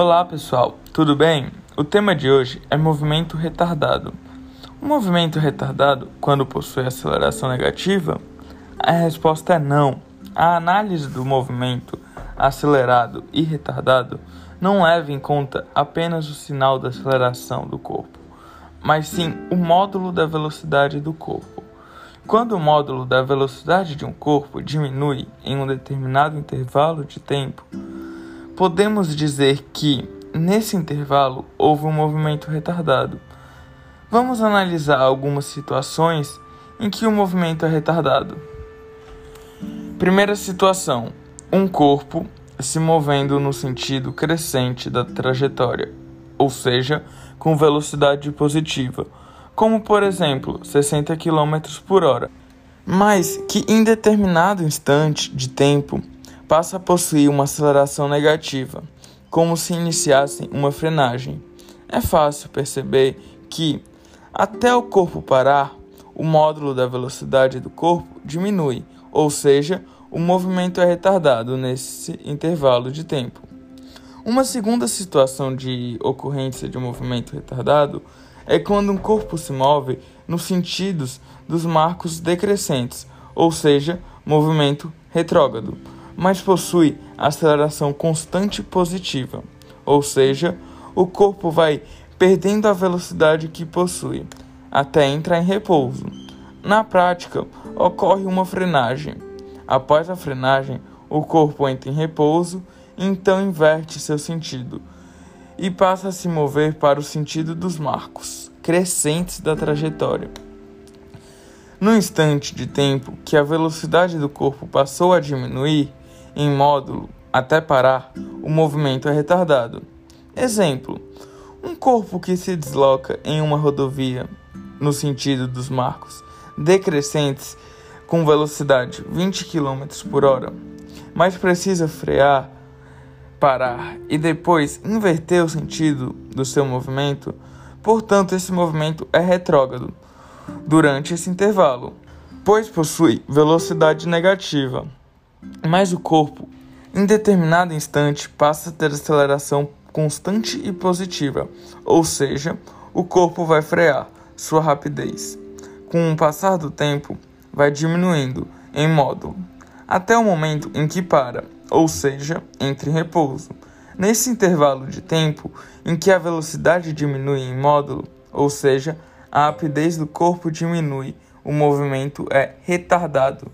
Olá pessoal, tudo bem? O tema de hoje é movimento retardado. O movimento retardado, quando possui aceleração negativa? A resposta é não. A análise do movimento acelerado e retardado não leva em conta apenas o sinal da aceleração do corpo, mas sim o módulo da velocidade do corpo. Quando o módulo da velocidade de um corpo diminui em um determinado intervalo de tempo, podemos dizer que, nesse intervalo, houve um movimento retardado. Vamos analisar algumas situações em que o movimento é retardado. Primeira situação: um corpo se movendo no sentido crescente da trajetória, ou seja, com velocidade positiva, como por exemplo 60 km por hora, mas que em determinado instante de tempo passa a possuir uma aceleração negativa, como se iniciasse uma frenagem. É fácil perceber que, até o corpo parar, o módulo da velocidade do corpo diminui, ou seja, o movimento é retardado nesse intervalo de tempo. Uma segunda situação de ocorrência de movimento retardado é quando um corpo se move nos sentidos dos marcos decrescentes, ou seja, movimento retrógrado mas possui aceleração constante positiva, ou seja, o corpo vai perdendo a velocidade que possui até entrar em repouso. Na prática, ocorre uma frenagem. Após a frenagem, o corpo entra em repouso então inverte seu sentido e passa a se mover para o sentido dos marcos crescentes da trajetória. No instante de tempo que a velocidade do corpo passou a diminuir, em módulo até parar, o movimento é retardado. Exemplo: um corpo que se desloca em uma rodovia no sentido dos marcos decrescentes com velocidade 20 km por hora, mas precisa frear, parar e depois inverter o sentido do seu movimento, portanto, esse movimento é retrógrado durante esse intervalo, pois possui velocidade negativa mas o corpo, em determinado instante, passa a ter aceleração constante e positiva, ou seja, o corpo vai frear sua rapidez. Com o passar do tempo, vai diminuindo em módulo, até o momento em que para, ou seja, entre em repouso. Nesse intervalo de tempo em que a velocidade diminui em módulo, ou seja, a rapidez do corpo diminui, o movimento é retardado.